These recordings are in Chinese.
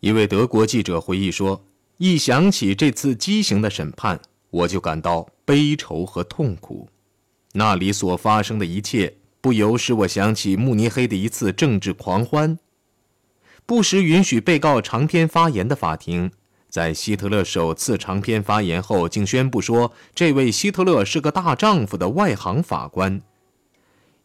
一位德国记者回忆说：“一想起这次畸形的审判，我就感到悲愁和痛苦。那里所发生的一切，不由使我想起慕尼黑的一次政治狂欢。不时允许被告长篇发言的法庭。”在希特勒首次长篇发言后，竟宣布说：“这位希特勒是个大丈夫的外行法官，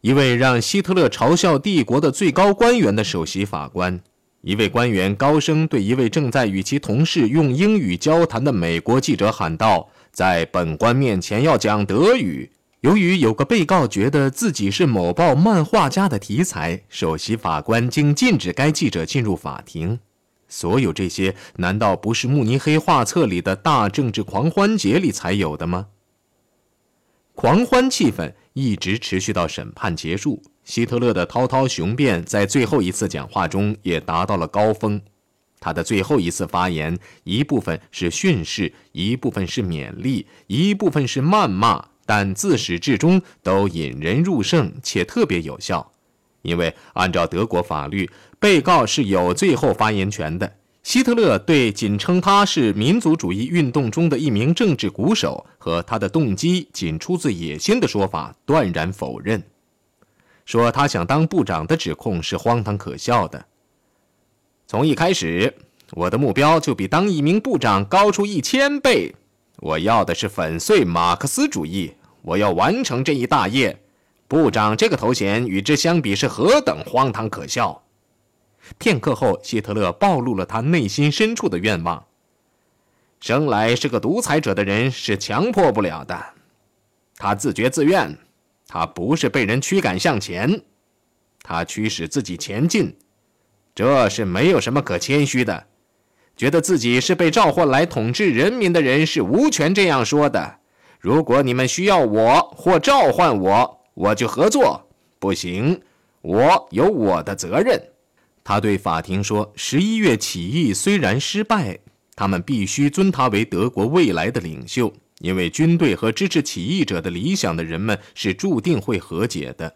一位让希特勒嘲笑帝国的最高官员的首席法官。”一位官员高声对一位正在与其同事用英语交谈的美国记者喊道：“在本官面前要讲德语。”由于有个被告觉得自己是某报漫画家的题材，首席法官竟禁止该记者进入法庭。所有这些，难道不是慕尼黑画册里的大政治狂欢节里才有的吗？狂欢气氛一直持续到审判结束。希特勒的滔滔雄辩在最后一次讲话中也达到了高峰。他的最后一次发言，一部分是训示，一部分是勉励，一部分是谩骂，但自始至终都引人入胜，且特别有效。因为按照德国法律，被告是有最后发言权的。希特勒对仅称他是民族主义运动中的一名政治鼓手和他的动机仅出自野心的说法断然否认，说他想当部长的指控是荒唐可笑的。从一开始，我的目标就比当一名部长高出一千倍。我要的是粉碎马克思主义，我要完成这一大业。部长这个头衔与之相比是何等荒唐可笑！片刻后，希特勒暴露了他内心深处的愿望：生来是个独裁者的人是强迫不了的，他自觉自愿，他不是被人驱赶向前，他驱使自己前进，这是没有什么可谦虚的。觉得自己是被召唤来统治人民的人是无权这样说的。如果你们需要我或召唤我，我就合作，不行，我有我的责任。他对法庭说：“十一月起义虽然失败，他们必须尊他为德国未来的领袖，因为军队和支持起义者的理想的人们是注定会和解的。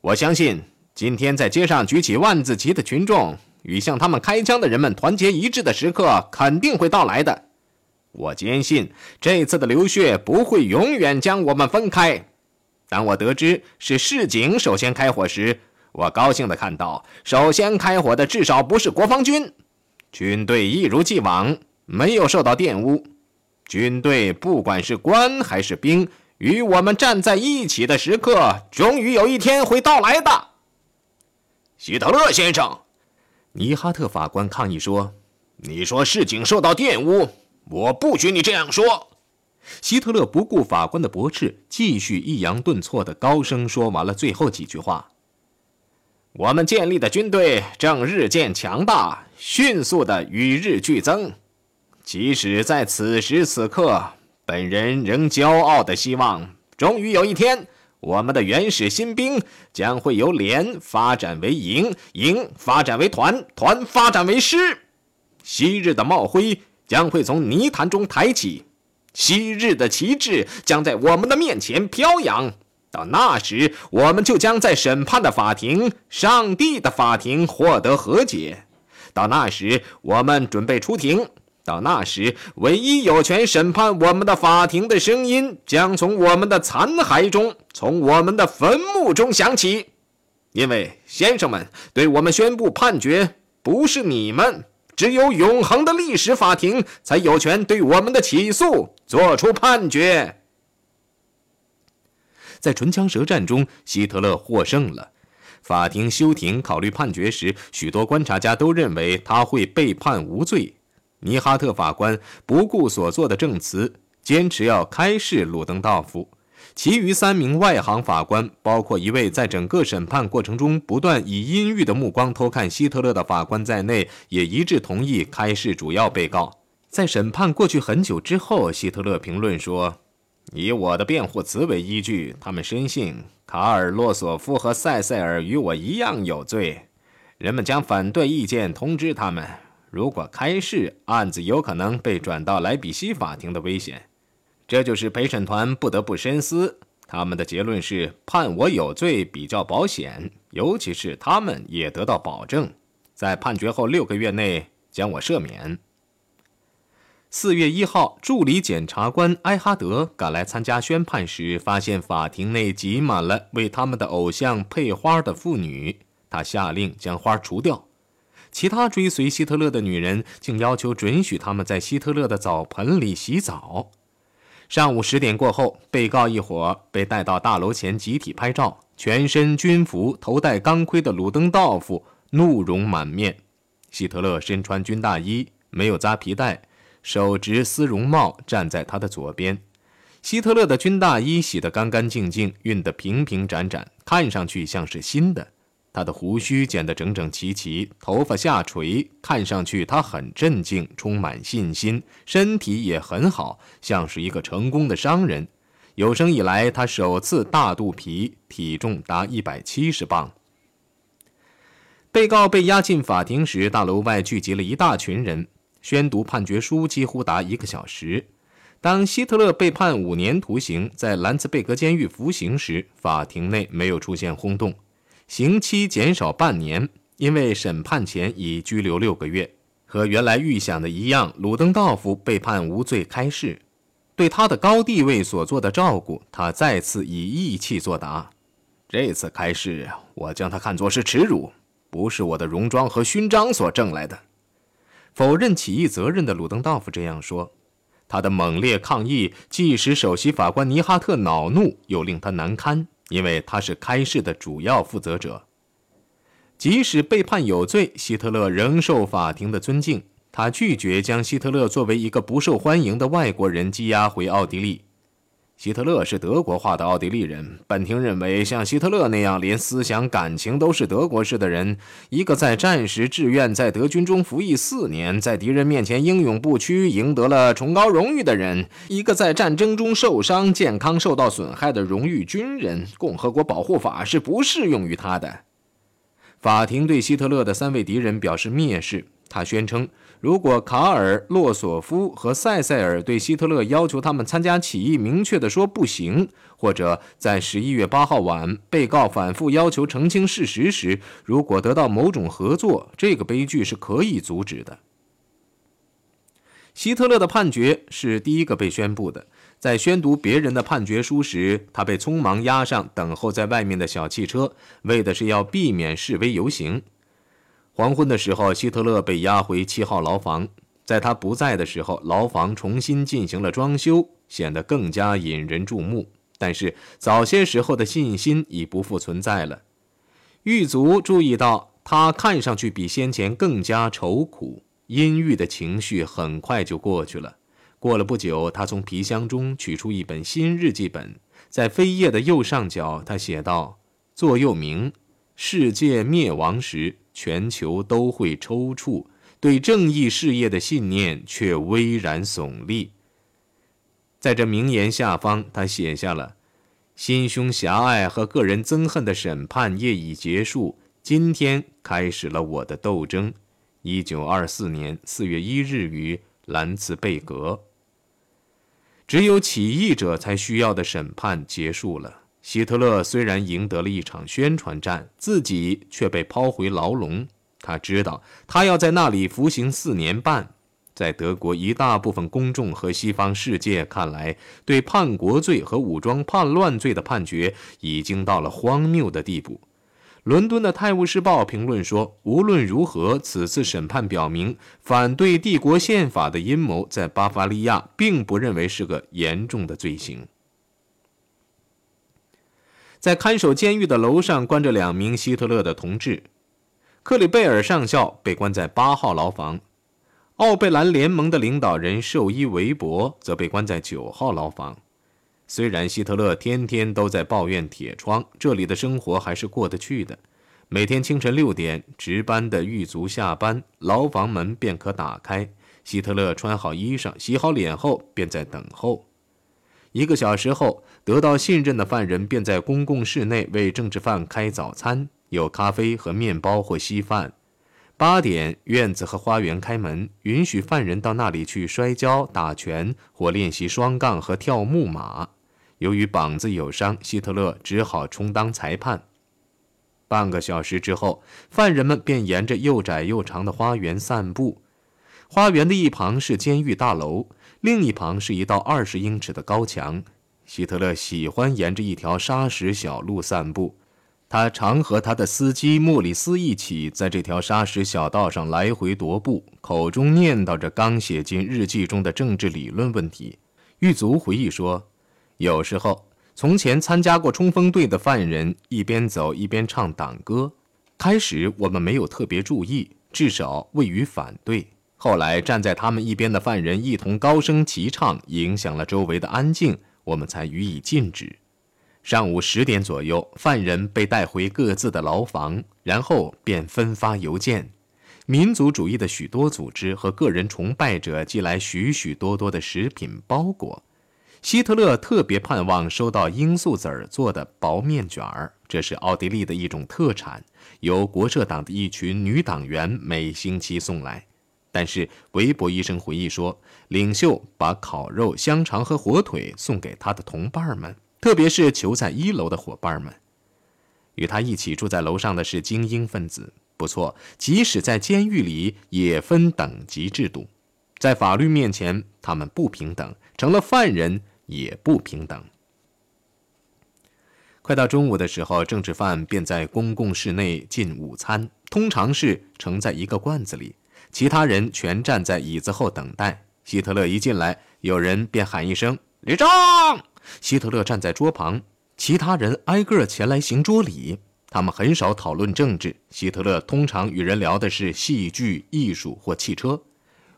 我相信，今天在街上举起万字旗的群众与向他们开枪的人们团结一致的时刻肯定会到来的。我坚信，这次的流血不会永远将我们分开。”当我得知是市警首先开火时，我高兴地看到，首先开火的至少不是国防军。军队一如既往没有受到玷污。军队不管是官还是兵，与我们站在一起的时刻，终于有一天会到来的。希特勒先生，尼哈特法官抗议说：“你说事情受到玷污，我不许你这样说。”希特勒不顾法官的驳斥，继续抑扬顿挫地高声说完了最后几句话：“我们建立的军队正日渐强大，迅速地与日俱增。即使在此时此刻，本人仍骄傲地希望，终于有一天，我们的原始新兵将会由连发展为营，营发展为团，团发展为师。昔日的帽徽将会从泥潭中抬起。”昔日的旗帜将在我们的面前飘扬，到那时，我们就将在审判的法庭、上帝的法庭获得和解。到那时，我们准备出庭。到那时，唯一有权审判我们的法庭的声音将从我们的残骸中、从我们的坟墓中响起，因为先生们对我们宣布判决，不是你们。只有永恒的历史法庭才有权对我们的起诉作出判决。在唇枪舌战中，希特勒获胜了。法庭休庭考虑判决时，许多观察家都认为他会被判无罪。尼哈特法官不顾所做的证词，坚持要开释鲁登道夫。其余三名外行法官，包括一位在整个审判过程中不断以阴郁的目光偷看希特勒的法官在内，也一致同意开释主要被告。在审判过去很久之后，希特勒评论说：“以我的辩护词为依据，他们深信卡尔洛索夫和塞塞尔与我一样有罪。人们将反对意见通知他们，如果开释，案子有可能被转到莱比锡法庭的危险。”这就是陪审团不得不深思。他们的结论是判我有罪比较保险，尤其是他们也得到保证，在判决后六个月内将我赦免。四月一号，助理检察官埃哈德赶来参加宣判时，发现法庭内挤满了为他们的偶像配花的妇女。他下令将花除掉。其他追随希特勒的女人竟要求准许他们在希特勒的澡盆里洗澡。上午十点过后，被告一伙被带到大楼前集体拍照。全身军服、头戴钢盔的鲁登道夫怒容满面。希特勒身穿军大衣，没有扎皮带，手执丝绒帽，站在他的左边。希特勒的军大衣洗得干干净净，熨得平平展展，看上去像是新的。他的胡须剪得整整齐齐，头发下垂，看上去他很镇静，充满信心，身体也很好，像是一个成功的商人。有生以来，他首次大肚皮，体重达一百七十磅。被告被押进法庭时，大楼外聚集了一大群人，宣读判决书几乎达一个小时。当希特勒被判五年徒刑，在兰茨贝格监狱服刑时，法庭内没有出现轰动。刑期减少半年，因为审判前已拘留六个月。和原来预想的一样，鲁登道夫被判无罪开释。对他的高地位所做的照顾，他再次以义气作答。这次开释，我将他看作是耻辱，不是我的戎装和勋章所挣来的。否认起义责任的鲁登道夫这样说。他的猛烈抗议既使首席法官尼哈特恼怒，又令他难堪。因为他是开市的主要负责者，即使被判有罪，希特勒仍受法庭的尊敬。他拒绝将希特勒作为一个不受欢迎的外国人羁押回奥地利。希特勒是德国化的奥地利人。本庭认为，像希特勒那样连思想感情都是德国式的人，一个在战时志愿在德军中服役四年，在敌人面前英勇不屈，赢得了崇高荣誉的人，一个在战争中受伤、健康受到损害的荣誉军人，共和国保护法是不适用于他的。法庭对希特勒的三位敌人表示蔑视。他宣称，如果卡尔、洛索夫和塞塞尔对希特勒要求他们参加起义明确地说不行，或者在十一月八号晚被告反复要求澄清事实时，如果得到某种合作，这个悲剧是可以阻止的。希特勒的判决是第一个被宣布的。在宣读别人的判决书时，他被匆忙押上等候在外面的小汽车，为的是要避免示威游行。黄昏的时候，希特勒被押回七号牢房。在他不在的时候，牢房重新进行了装修，显得更加引人注目。但是早些时候的信心已不复存在了。狱卒注意到他看上去比先前更加愁苦，阴郁的情绪很快就过去了。过了不久，他从皮箱中取出一本新日记本，在扉页的右上角，他写道：“座右铭：世界灭亡时。”全球都会抽搐，对正义事业的信念却巍然耸立。在这名言下方，他写下了：“心胸狭隘和个人憎恨的审判业已结束，今天开始了我的斗争。”一九二四年四月一日于兰茨贝格。只有起义者才需要的审判结束了。希特勒虽然赢得了一场宣传战，自己却被抛回牢笼。他知道，他要在那里服刑四年半。在德国一大部分公众和西方世界看来，对叛国罪和武装叛乱罪的判决已经到了荒谬的地步。伦敦的《泰晤士报》评论说：“无论如何，此次审判表明，反对帝国宪法的阴谋在巴伐利亚并不认为是个严重的罪行。”在看守监狱的楼上关着两名希特勒的同志，克里贝尔上校被关在八号牢房，奥贝兰联盟的领导人兽医韦伯则被关在九号牢房。虽然希特勒天天都在抱怨铁窗，这里的生活还是过得去的。每天清晨六点，值班的狱卒下班，牢房门便可打开。希特勒穿好衣裳，洗好脸后，便在等候。一个小时后，得到信任的犯人便在公共室内为政治犯开早餐，有咖啡和面包或稀饭。八点，院子和花园开门，允许犯人到那里去摔跤、打拳或练习双杠和跳木马。由于膀子有伤，希特勒只好充当裁判。半个小时之后，犯人们便沿着又窄又长的花园散步。花园的一旁是监狱大楼，另一旁是一道二十英尺的高墙。希特勒喜欢沿着一条砂石小路散步，他常和他的司机莫里斯一起在这条砂石小道上来回踱步，口中念叨着刚写进日记中的政治理论问题。狱卒回忆说，有时候从前参加过冲锋队的犯人一边走一边唱党歌，开始我们没有特别注意，至少未予反对。后来站在他们一边的犯人一同高声齐唱，影响了周围的安静。我们才予以禁止。上午十点左右，犯人被带回各自的牢房，然后便分发邮件。民族主义的许多组织和个人崇拜者寄来许许多多的食品包裹。希特勒特别盼望收到罂粟籽儿做的薄面卷儿，这是奥地利的一种特产，由国社党的一群女党员每星期送来。但是韦伯医生回忆说，领袖把烤肉、香肠和火腿送给他的同伴们，特别是囚在一楼的伙伴们。与他一起住在楼上的是精英分子。不错，即使在监狱里也分等级制度，在法律面前他们不平等，成了犯人也不平等。快到中午的时候，政治犯便在公共室内进午餐，通常是盛在一个罐子里。其他人全站在椅子后等待。希特勒一进来，有人便喊一声“立正”。希特勒站在桌旁，其他人挨个前来行桌礼。他们很少讨论政治，希特勒通常与人聊的是戏剧、艺术或汽车。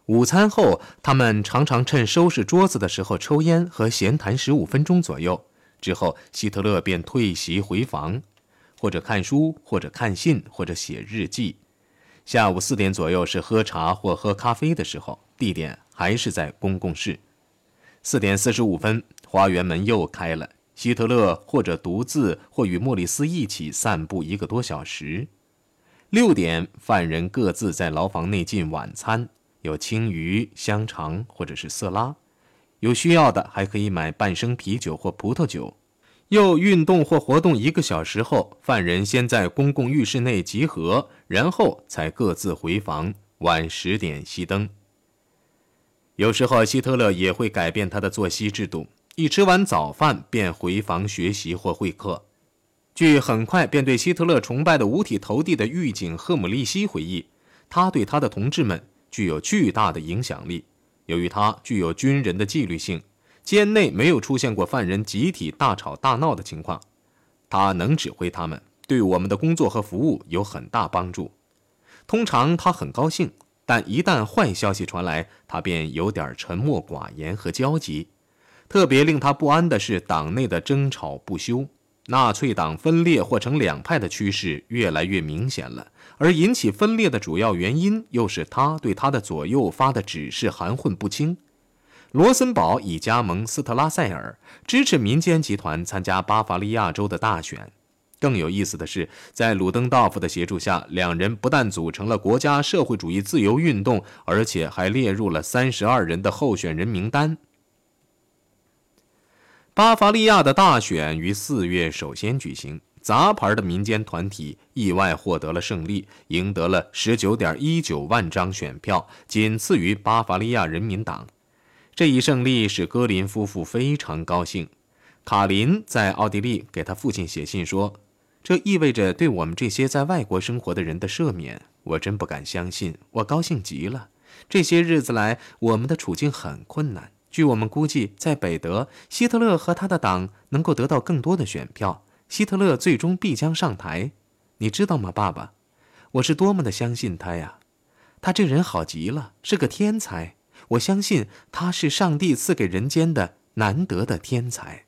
午餐后，他们常常趁收拾桌子的时候抽烟和闲谈十五分钟左右。之后，希特勒便退席回房，或者看书，或者看信，或者写日记。下午四点左右是喝茶或喝咖啡的时候，地点还是在公共室。四点四十五分，花园门又开了。希特勒或者独自，或与莫里斯一起散步一个多小时。六点，犯人各自在牢房内进晚餐，有青鱼、香肠或者是色拉，有需要的还可以买半升啤酒或葡萄酒。又运动或活动一个小时后，犯人先在公共浴室内集合，然后才各自回房。晚十点熄灯。有时候希特勒也会改变他的作息制度，一吃完早饭便回房学习或会客。据很快便对希特勒崇拜的五体投地的狱警赫姆利希回忆，他对他的同志们具有巨大的影响力，由于他具有军人的纪律性。监内没有出现过犯人集体大吵大闹的情况，他能指挥他们，对我们的工作和服务有很大帮助。通常他很高兴，但一旦坏消息传来，他便有点沉默寡言和焦急。特别令他不安的是，党内的争吵不休，纳粹党分裂或成两派的趋势越来越明显了。而引起分裂的主要原因，又是他对他的左右发的指示含混不清。罗森堡已加盟斯特拉塞尔，支持民间集团参加巴伐利亚州的大选。更有意思的是，在鲁登道夫的协助下，两人不但组成了国家社会主义自由运动，而且还列入了三十二人的候选人名单。巴伐利亚的大选于四月首先举行，杂牌的民间团体意外获得了胜利，赢得了十九点一九万张选票，仅次于巴伐利亚人民党。这一胜利使戈林夫妇非常高兴。卡林在奥地利给他父亲写信说：“这意味着对我们这些在外国生活的人的赦免。我真不敢相信，我高兴极了。这些日子来，我们的处境很困难。据我们估计，在北德，希特勒和他的党能够得到更多的选票，希特勒最终必将上台。你知道吗，爸爸？我是多么的相信他呀！他这人好极了，是个天才。”我相信他是上帝赐给人间的难得的天才。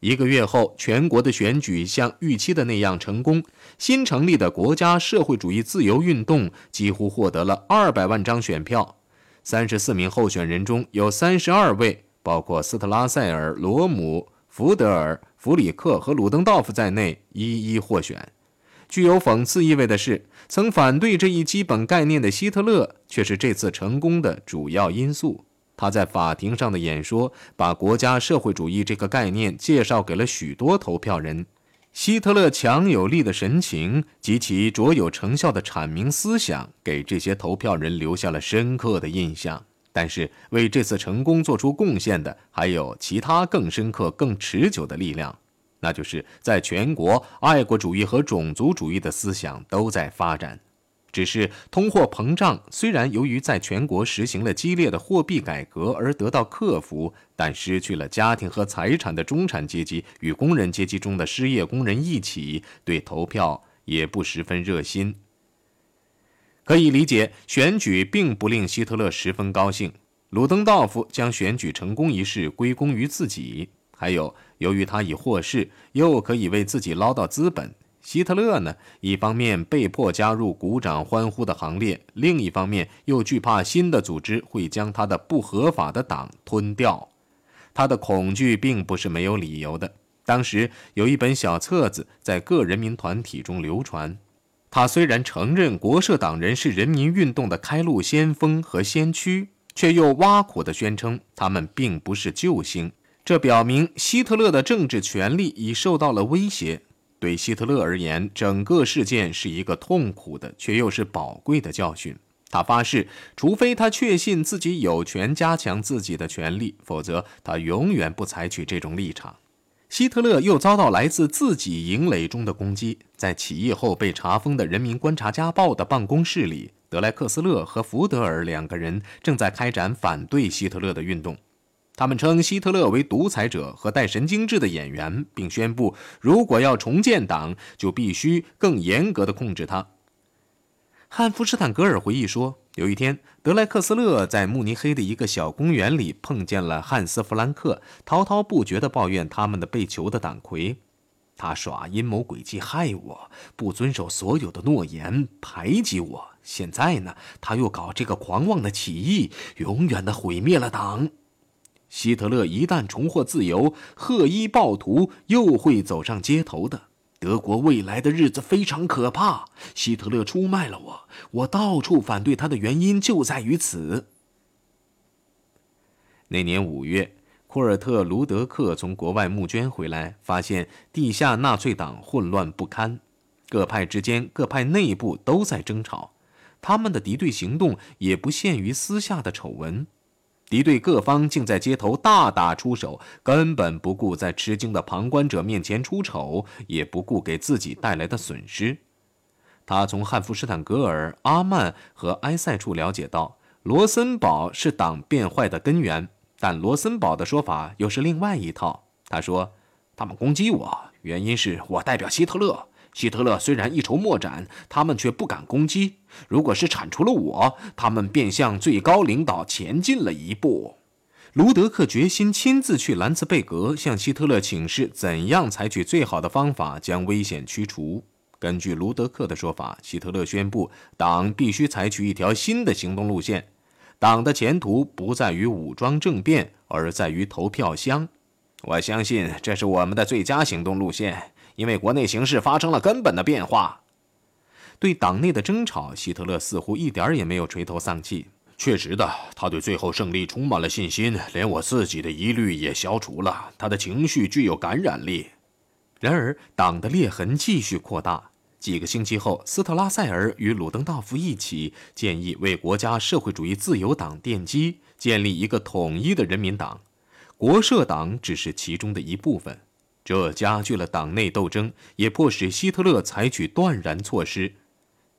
一个月后，全国的选举像预期的那样成功。新成立的国家社会主义自由运动几乎获得了二百万张选票。三十四名候选人中有三十二位，包括斯特拉塞尔、罗姆、福德尔、弗里克和鲁登道夫在内，一一获选。具有讽刺意味的是，曾反对这一基本概念的希特勒却是这次成功的主要因素。他在法庭上的演说把国家社会主义这个概念介绍给了许多投票人。希特勒强有力的神情及其卓有成效的阐明思想，给这些投票人留下了深刻的印象。但是，为这次成功做出贡献的还有其他更深刻、更持久的力量，那就是在全国，爱国主义和种族主义的思想都在发展。只是通货膨胀虽然由于在全国实行了激烈的货币改革而得到克服，但失去了家庭和财产的中产阶级与工人阶级中的失业工人一起，对投票也不十分热心。可以理解，选举并不令希特勒十分高兴。鲁登道夫将选举成功一事归功于自己，还有由于他已获释，又可以为自己捞到资本。希特勒呢，一方面被迫加入鼓掌欢呼的行列，另一方面又惧怕新的组织会将他的不合法的党吞掉。他的恐惧并不是没有理由的。当时有一本小册子在各人民团体中流传，他虽然承认国社党人是人民运动的开路先锋和先驱，却又挖苦地宣称他们并不是救星。这表明希特勒的政治权力已受到了威胁。对希特勒而言，整个事件是一个痛苦的却又是宝贵的教训。他发誓，除非他确信自己有权加强自己的权利，否则他永远不采取这种立场。希特勒又遭到来自自己营垒中的攻击。在起义后被查封的《人民观察家报》的办公室里，德莱克斯勒和福德尔两个人正在开展反对希特勒的运动。他们称希特勒为独裁者和带神经质的演员，并宣布，如果要重建党，就必须更严格的控制他。汉弗施坦格尔回忆说，有一天，德莱克斯勒在慕尼黑的一个小公园里碰见了汉斯·弗兰克，滔滔不绝地抱怨他们的被囚的党魁，他耍阴谋诡计害我，不遵守所有的诺言，排挤我。现在呢，他又搞这个狂妄的起义，永远的毁灭了党。希特勒一旦重获自由，赫伊暴徒又会走上街头的。德国未来的日子非常可怕。希特勒出卖了我，我到处反对他的原因就在于此。那年五月，库尔特·卢德克从国外募捐回来，发现地下纳粹党混乱不堪，各派之间、各派内部都在争吵，他们的敌对行动也不限于私下的丑闻。敌对各方竟在街头大打出手，根本不顾在吃惊的旁观者面前出丑，也不顾给自己带来的损失。他从汉弗施坦格尔、阿曼和埃塞处了解到，罗森堡是党变坏的根源，但罗森堡的说法又是另外一套。他说：“他们攻击我，原因是我代表希特勒。”希特勒虽然一筹莫展，他们却不敢攻击。如果是铲除了我，他们便向最高领导前进了一步。卢德克决心亲自去兰茨贝格，向希特勒请示怎样采取最好的方法将危险驱除。根据卢德克的说法，希特勒宣布，党必须采取一条新的行动路线。党的前途不在于武装政变，而在于投票箱。我相信这是我们的最佳行动路线。因为国内形势发生了根本的变化，对党内的争吵，希特勒似乎一点也没有垂头丧气。确实的，他对最后胜利充满了信心，连我自己的疑虑也消除了。他的情绪具有感染力。然而，党的裂痕继续扩大。几个星期后，斯特拉塞尔与鲁登道夫一起建议为国家社会主义自由党奠基，建立一个统一的人民党。国社党只是其中的一部分。这加剧了党内斗争，也迫使希特勒采取断然措施。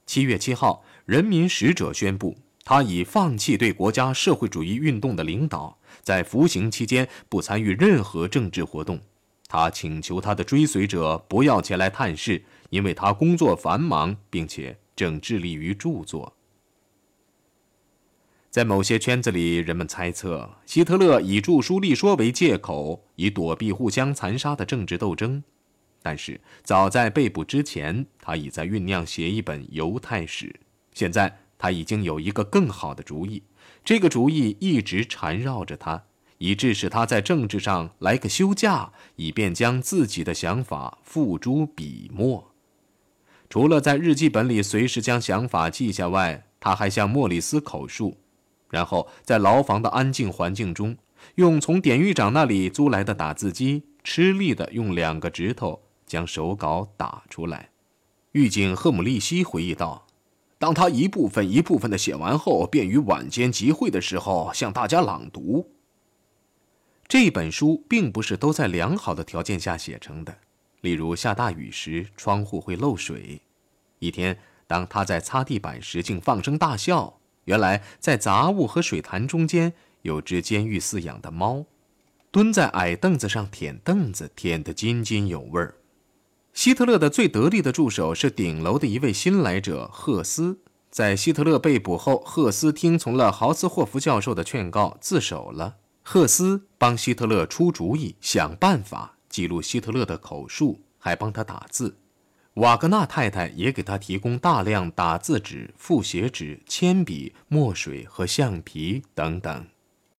七月七号，人民使者宣布，他已放弃对国家社会主义运动的领导，在服刑期间不参与任何政治活动。他请求他的追随者不要前来探视，因为他工作繁忙，并且正致力于著作。在某些圈子里，人们猜测希特勒以著书立说为借口，以躲避互相残杀的政治斗争。但是，早在被捕之前，他已在酝酿写一本犹太史。现在，他已经有一个更好的主意，这个主意一直缠绕着他，以致使他在政治上来个休假，以便将自己的想法付诸笔墨。除了在日记本里随时将想法记下外，他还向莫里斯口述。然后在牢房的安静环境中，用从典狱长那里租来的打字机，吃力地用两个指头将手稿打出来。狱警赫姆利希回忆道：“当他一部分一部分的写完后，便于晚间集会的时候向大家朗读。”这本书并不是都在良好的条件下写成的，例如下大雨时窗户会漏水。一天，当他在擦地板时，竟放声大笑。原来，在杂物和水潭中间有只监狱饲养的猫，蹲在矮凳子上舔凳子，舔得津津有味儿。希特勒的最得力的助手是顶楼的一位新来者赫斯。在希特勒被捕后，赫斯听从了豪斯霍夫教授的劝告，自首了。赫斯帮希特勒出主意，想办法记录希特勒的口述，还帮他打字。瓦格纳太太也给他提供大量打字纸、复写纸、铅笔、墨水和橡皮等等。